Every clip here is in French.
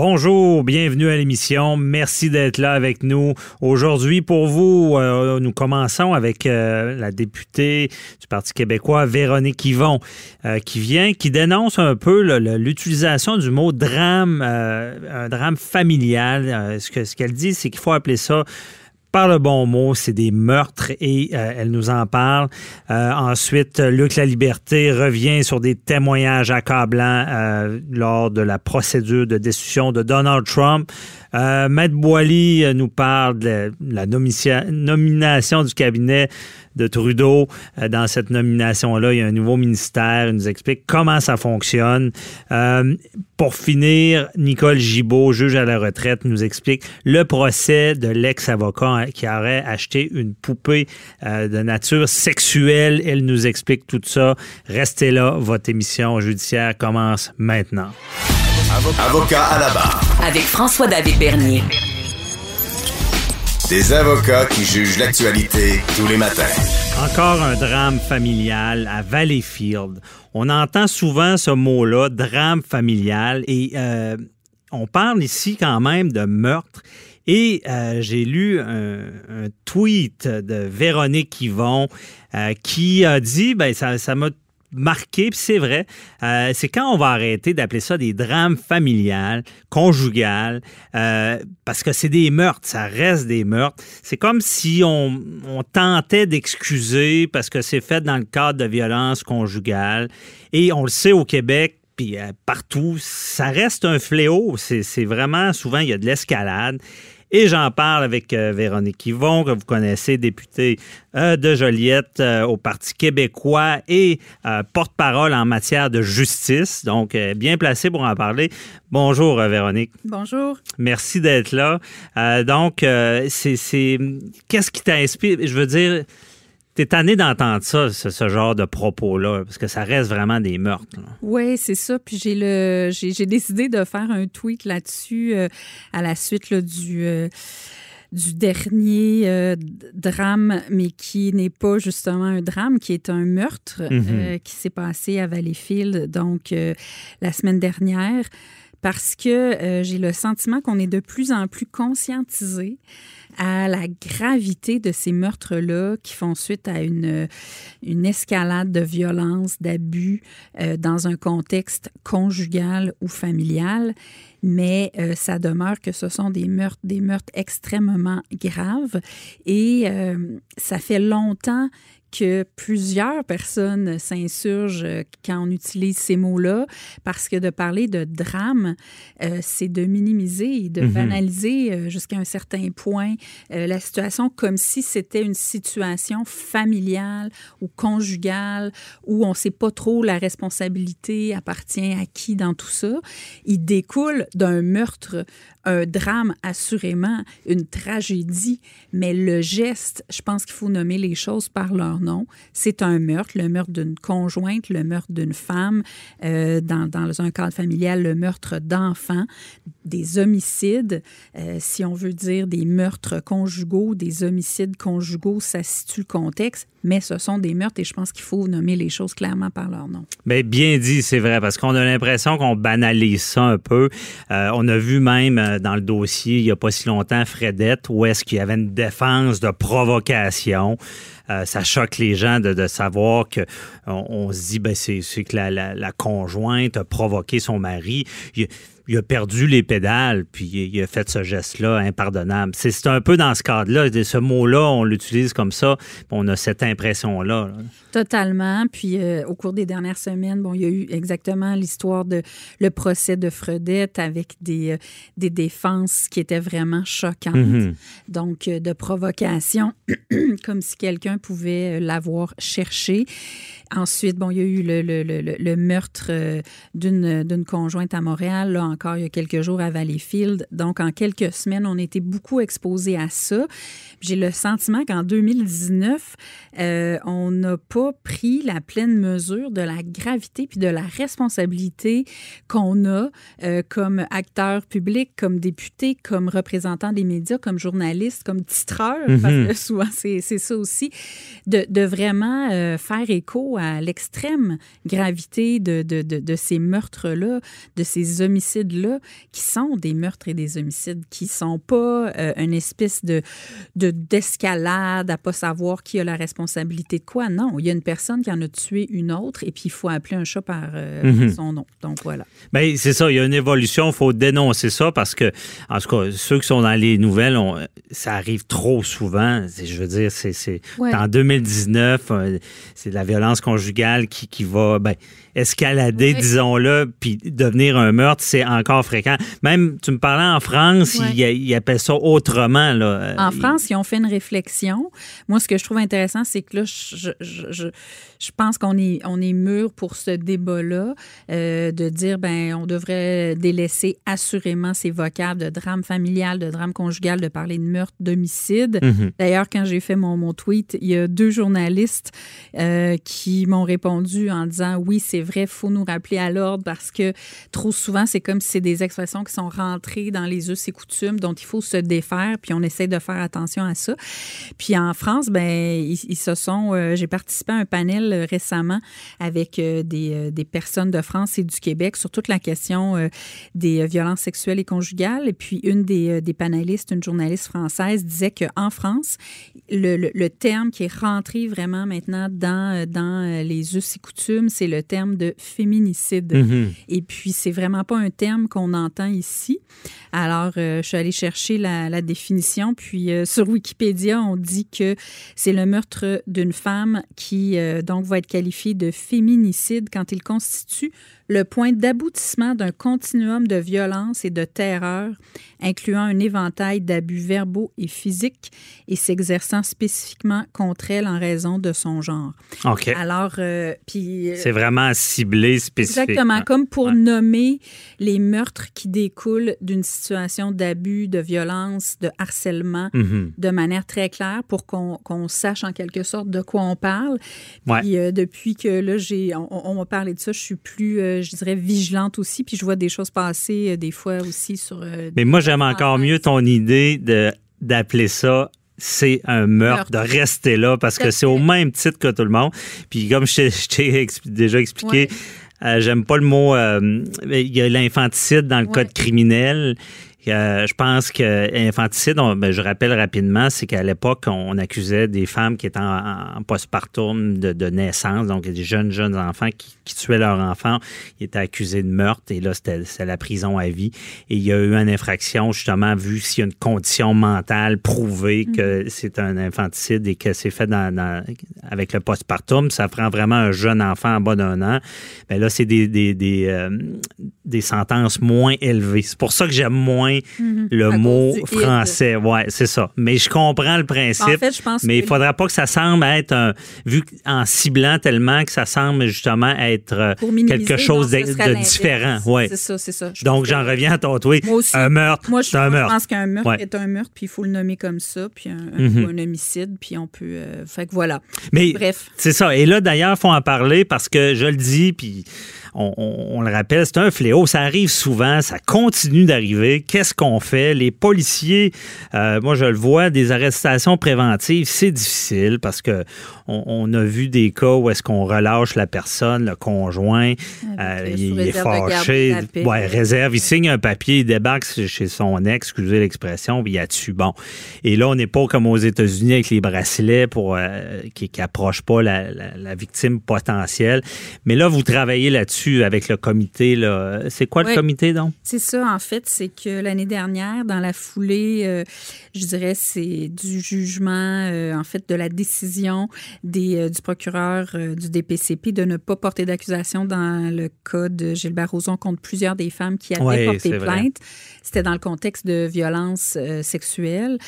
Bonjour, bienvenue à l'émission. Merci d'être là avec nous. Aujourd'hui, pour vous, euh, nous commençons avec euh, la députée du Parti québécois, Véronique Yvon, euh, qui vient, qui dénonce un peu l'utilisation du mot drame, un drame familial. Ce qu'elle dit, c'est qu'il faut appeler ça par le bon mot, c'est des meurtres et euh, elle nous en parle. Euh, ensuite, Luc La Liberté revient sur des témoignages accablants euh, lors de la procédure de destitution de Donald Trump. Euh, Maître Boily euh, nous parle de la nomination du cabinet de Trudeau. Euh, dans cette nomination-là, il y a un nouveau ministère. Il nous explique comment ça fonctionne. Euh, pour finir, Nicole Gibault, juge à la retraite, nous explique le procès de l'ex-avocat qui aurait acheté une poupée de nature sexuelle. Elle nous explique tout ça. Restez là, votre émission judiciaire commence maintenant. Avocat à la barre. avec François-David Bernier. Des avocats qui jugent l'actualité tous les matins. Encore un drame familial à Valleyfield. On entend souvent ce mot-là, drame familial, et euh, on parle ici quand même de meurtre. Et euh, j'ai lu un, un tweet de Véronique Yvon euh, qui a dit, ben ça ça m'a marqué, puis c'est vrai, euh, c'est quand on va arrêter d'appeler ça des drames familiales, conjugales, euh, parce que c'est des meurtres, ça reste des meurtres. C'est comme si on, on tentait d'excuser parce que c'est fait dans le cadre de violence conjugale. Et on le sait au Québec, puis euh, partout, ça reste un fléau. C'est vraiment, souvent, il y a de l'escalade. Et j'en parle avec euh, Véronique Yvon, que vous connaissez, députée euh, de Joliette euh, au Parti québécois et porte-parole en matière de justice. Donc, bien placée pour en parler. Bonjour, Véronique. Bonjour. Merci d'être là. Donc, c'est, c'est- qu'est-ce qui t'inspire? Je veux dire, t'es tanné d'entendre ça, ce, ce genre de propos-là, parce que ça reste vraiment des meurtres. là. Oui, c'est ça. Puis j'ai le j'ai j'ai décidé de faire un tweet là-dessus euh, à la suite là, du euh, du dernier euh, drame, mais qui n'est pas justement un drame, qui est un meurtre Mhm. euh, qui s'est passé à Valleyfield, donc euh, la semaine dernière, parce que euh, j'ai le sentiment qu'on est de plus en plus conscientisé à la gravité de ces meurtres-là qui font suite à une, une escalade de violence, d'abus euh, dans un contexte conjugal ou familial. Mais euh, ça demeure que ce sont des meurtres, des meurtres extrêmement graves. Et euh, ça fait longtemps que plusieurs personnes s'insurgent euh, quand on utilise ces mots-là, parce que de parler de drame, euh, c'est de minimiser et de Mhm. banaliser euh, jusqu'à un certain point euh, la situation comme si c'était une situation familiale ou conjugale où on ne sait pas trop la responsabilité appartient à qui dans tout ça. Il découle d'un meurtre, un drame assurément, une tragédie, mais le geste, je pense qu'il faut nommer les choses par leur nom. C'est un meurtre, le meurtre d'une conjointe, le meurtre d'une femme, euh, dans, dans un cadre familial, le meurtre d'enfants, des homicides, euh, si on veut dire des meurtres conjugaux, des homicides conjugaux, ça situe le contexte, mais ce sont des meurtres et je pense qu'il faut nommer les choses clairement par leur nom. Mais bien dit, c'est vrai, parce qu'on a l'impression qu'on banalise ça un peu. Euh, on a vu même euh, dans le dossier, il n'y a pas si longtemps, Fredette, où est-ce qu'il y avait une défense de provocation. Euh, ça choque les gens de, savoir que on, se dit ben c'est que la, conjointe a provoqué son mari. Il a perdu les pédales, puis il, a fait ce geste-là impardonnable. C'est un peu dans ce cadre-là. Ce mot-là, on l'utilise comme ça, on a cette impression-là. là. Totalement. Puis euh, au cours des dernières semaines, bon, il y a eu exactement l'histoire de le procès de Fredette avec des, euh, des défenses qui étaient vraiment choquantes. Mhm. Donc, euh, de provocation, comme si quelqu'un pouvait l'avoir cherché. Ensuite, bon, il y a eu le, le- le- le- meurtre d'une d'une conjointe à Montréal. Là encore il y a quelques jours à Valleyfield. Donc, en quelques semaines, on était beaucoup exposés à ça. J'ai le sentiment qu'en 2019, euh, on n'a pas pris la pleine mesure de la gravité puis de la responsabilité qu'on a euh, comme acteur public, comme député, comme représentant des médias, comme journaliste, comme titreur, parce Mhm. que souvent c'est ça aussi, de, de vraiment euh, faire écho à l'extrême gravité de, de, de, de ces meurtres-là, de ces homicides-là, qui sont des meurtres et des homicides, qui sont pas euh, une espèce de de- d'escalade à pas savoir qui a la responsabilité de quoi. Non, il y a une personne qui en a tué une autre et puis il faut appeler un chat par euh, Mhm. son nom. Donc voilà. Ben, c'est ça, il y a une évolution, il faut dénoncer ça parce que, en tout cas, ceux qui sont dans les nouvelles, on- ça arrive trop souvent. Je veux dire, c'est Ouais. en 2019, euh, c'est de la violence conjugale qui, qui va ben, escalader, disons-le, puis devenir un meurtre, c'est encore fréquent. Même, tu me parlais en France, ils, ils appellent ça autrement. Là. En Ils- France, ils ont fait une réflexion. Moi, ce que je trouve intéressant, c'est que là, je, je, je, je pense qu'on est, on est mûr pour ce débat-là, euh, de dire, ben, on devrait délaisser assurément ces vocables de drame familial, de drame conjugal, de parler de meurtre, d'homicide. Mhm. D'ailleurs, quand j'ai fait mon, mon tweet, il y a deux journalistes euh, qui m'ont répondu en disant oui, c'est vrai, faut nous rappeler à l'ordre parce que trop souvent, c'est comme si c'est des expressions qui sont rentrées dans les us et coutumes dont il faut se défaire, puis on essaie de faire attention à ça. Puis en France, ben ils, se sont. euh, j'ai participé à un panel euh, récemment avec euh, des, des personnes de France et du Québec sur toute la question des violences sexuelles et conjugales. Et puis une des, des panélistes, une journaliste française, disait qu'en France, le, le- terme qui est rentré vraiment maintenant dans, dans les us et coutumes, c'est le terme de féminicide. Mhm. Et puis, c'est vraiment pas un terme qu'on entend ici. Alors, euh, je suis allée chercher la, la définition. Puis, euh, sur Wikipédia, on dit que c'est le meurtre d'une femme qui, euh, donc, va être qualifié de féminicide quand il constitue le point d'aboutissement d'un continuum de violence et de terreur, incluant un éventail d'abus verbaux et physiques et s'exerçant spécifiquement contre elle en raison de son genre. OK. Alors, euh, puis... euh, C'est vraiment ciblé, spécifique. Exactement, comme pour Ouais. nommer les meurtres qui découlent d'une situation d'abus, de violence, de harcèlement Mhm. de manière très claire pour qu'on qu'on sache en quelque sorte de quoi on parle. Ouais. Puis euh, depuis que là, j'ai, on, on m'a parlé de ça, je suis plus, euh, je dirais, vigilante aussi. Puis je vois des choses passer euh, des fois aussi sur. euh, Mais moi, j'aime encore mieux ton idée de d'appeler ça c'est un meurtre, de rester là parce que c'est au même titre que tout le monde. Puis comme je t'ai- déjà expliqué, Ouais. euh, j'aime pas le mot. euh, il y a l'infanticide dans le Ouais. code criminel. Euh, je pense que infanticide, on- ben, je rappelle rapidement, c'est qu'à l'époque, on accusait des femmes qui étaient en, en postpartum de, de naissance, donc des jeunes, jeunes enfants qui, qui tuaient leurs enfants. Ils étaient accusés de meurtre et là, c'était la prison à vie. Et il y a eu une infraction, justement, vu s'il y a une condition mentale prouvée que c'est un infanticide et que c'est fait dans, dans- avec le postpartum, ça prend vraiment un jeune enfant en bas d'un an. Ben là, c'est des, des, des, euh, des sentences moins élevées. C'est pour ça que j'aime moins le À cause mot français. Ouais, c'est ça. Mais je comprends le principe. En fait, je pense mais il que- faudra pas que ça semble être un, vu en ciblant tellement que ça semble justement être euh, quelque chose non, de, différent. Ouais. C'est ça, c'est ça. Je Donc que- j'en reviens à ton tweet. Moi aussi. Un meurtre, Moi, je, c'est un moi, je meurtre. pense qu'un meurtre Ouais. est un meurtre, puis il faut le nommer comme ça, puis un, Mhm. un homicide, puis on peut. euh, fait que voilà. Mais Bref. c'est ça. Et là, d'ailleurs, il faut en parler parce que je le dis, puis on, on- on le rappelle, c'est un fléau. Ça arrive souvent, ça continue d'arriver. Qu'est-ce qu'on fait? Les policiers, euh, moi, je le vois, des arrestations préventives, c'est difficile parce que on, on a vu des cas où est-ce qu'on relâche la personne, le conjoint, Avec, euh, il, est fâché, ouais, réserve, il signe un papier, il débarque chez son ex, excusez l'expression, puis il a dessus. Bon. Et là, on n'est pas comme aux États-Unis avec les bracelets pour euh, qui n'approchent pas la, la- la victime potentielle. Mais là, vous travaillez là-dessus avec le comité. Là. C'est quoi le comité, donc? C'est ça, en fait, c'est que l'année dernière, dans la foulée, euh, je dirais, c'est du jugement, euh, en fait, de la décision des, euh, du procureur du DPCP de ne pas porter d'accusation dans le cas de Gilbert Rozon contre plusieurs des femmes qui avaient Oui, porté plainte. c'était dans le contexte de violences sexuelles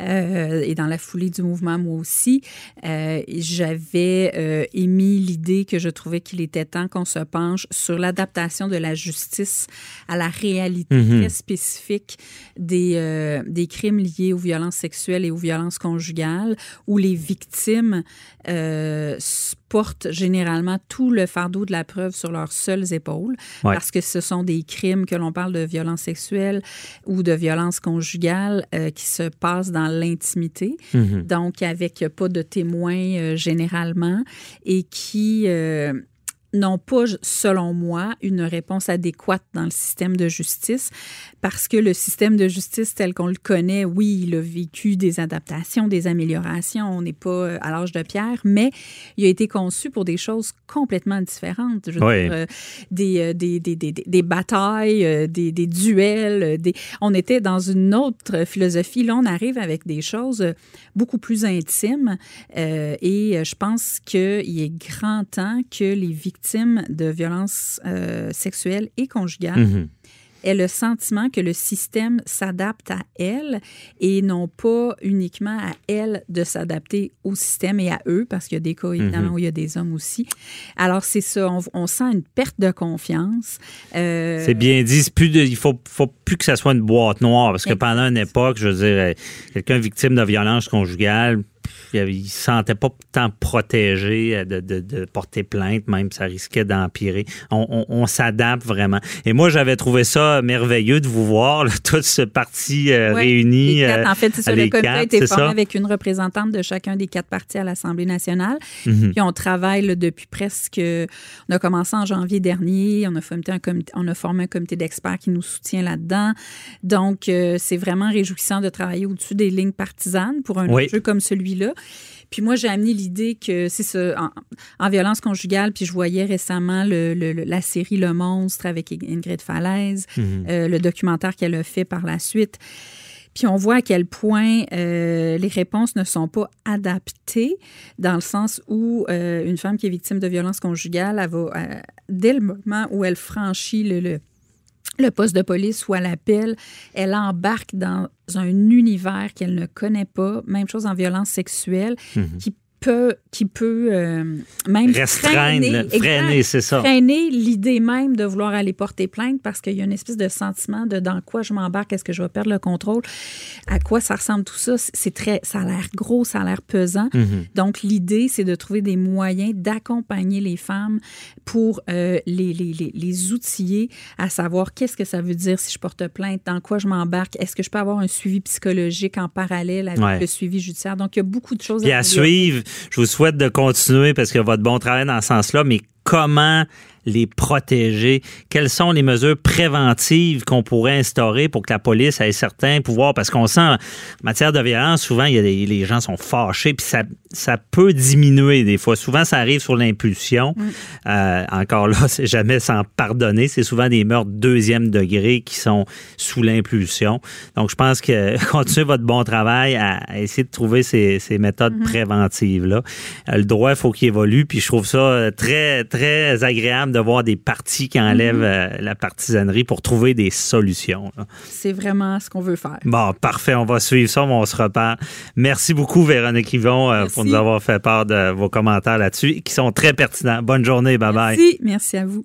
et dans la foulée du mouvement, moi aussi. J'avais émis l'idée que je trouvais qu'il était temps qu'on se penche sur l'adaptation de la justice à la réalité très spécifique des, euh, des crimes liés aux violences sexuelles et aux violences conjugales, où les victimes euh, portent généralement tout le fardeau de la preuve sur leurs seules épaules, Ouais. parce que ce sont des crimes que l'on parle de violences sexuelles ou de violences conjugales euh, qui se passent dans l'intimité, Mhm. donc avec pas de témoins euh, généralement, et qui euh, n'ont pas, selon moi, une réponse adéquate dans le système de justice, parce que le système de justice tel qu'on le connaît, oui, il a vécu des adaptations, des améliorations, on n'est pas euh, à l'âge de pierre, mais il a été conçu pour des choses complètement différentes. Je veux Oui. dire, euh, des, euh, des, des, des, des batailles, des, des duels. On était dans une autre philosophie. Là, on arrive avec des choses beaucoup plus intimes euh, et je pense qu'il est grand temps que les victimes de violences euh, sexuelles et conjugales Mhm. aient le sentiment que le système s'adapte à elles et non pas uniquement à elles de s'adapter au système et à eux, parce qu'il y a des cas, évidemment, où il y a des hommes aussi. Alors, c'est ça, on, on sent une perte de confiance. Euh, C'est bien dit. Plus de- il faut, faut plus que ça soit une boîte noire parce que pendant une époque, je veux dire, quelqu'un victime de violence conjugale, pff, il il se sentait pas tant protégé euh, de, de- de porter plainte, même ça risquait d'empirer. On, on- on s'adapte vraiment. Et moi, j'avais trouvé ça merveilleux de vous voir, là, toute ce parti euh, réuni. les quatre. en fait, c'est ça, le comité a été formé ça? avec une représentante de chacun des quatre partis à l'Assemblée nationale. Mhm. Puis on travaille là, depuis presque. On a commencé en janvier dernier. On a formé un comité, on a formé un comité d'experts qui nous soutient là-dedans. Donc, euh, c'est vraiment réjouissant de travailler au-dessus des lignes partisanes pour un Oui. enjeu comme celui-là. Puis moi, j'ai amené l'idée que c'est ça, en, en violence conjugale, puis je voyais récemment le- la série Le Monstre avec Ingrid Falaise, Mhm. euh, le documentaire qu'elle a fait par la suite. Puis on voit à quel point euh, les réponses ne sont pas adaptées dans le sens où euh, une femme qui est victime de violence conjugale, elle va, dès le moment où elle franchit le, le, le poste de police ou à l'appel, elle embarque dans un univers qu'elle ne connaît pas, même chose en violence sexuelle, qui peut, qui peut euh, même Restreindre, freiner, freiner, exact, c'est ça. freiner l'idée même de vouloir aller porter plainte parce qu'il y a une espèce de sentiment de dans quoi je m'embarque, est-ce que je vais perdre le contrôle, à quoi ça ressemble tout ça. C'est très, ça a l'air gros, ça a l'air pesant. Mhm. Donc l'idée, c'est de trouver des moyens d'accompagner les femmes pour euh, les, les, les, les outiller à savoir qu'est-ce que ça veut dire si je porte plainte, dans quoi je m'embarque, est-ce que je peux avoir un suivi psychologique en parallèle avec Ouais. le suivi judiciaire. Donc il y a beaucoup de choses Puis à améliorer. suivre, je vous souhaite de continuer parce que votre bon travail dans ce sens-là, mais comment les protéger? Quelles sont les mesures préventives qu'on pourrait instaurer pour que la police ait certains pouvoirs? Parce qu'on sent, en matière de violence, souvent, il y a des, les gens sont fâchés, puis ça, ça peut diminuer des fois. Souvent, ça arrive sur l'impulsion. Euh, encore là, c'est jamais sans pardonner. C'est souvent des meurtres deuxième degré qui sont sous l'impulsion. Donc, je pense que continuez votre bon travail à, à essayer de trouver ces, ces méthodes préventives-là. Euh, le droit, il faut qu'il évolue, puis je trouve ça euh, très, très agréable de voir des partis qui enlèvent euh, la partisanerie pour trouver des solutions. C'est vraiment ce qu'on veut faire. Bon, parfait. On va suivre ça, mais on se reparle. Merci beaucoup, Véronique Yvon, euh, pour nous avoir fait part de vos commentaires là-dessus, qui sont très pertinents. Bonne journée. Bye-bye. Merci, merci à vous.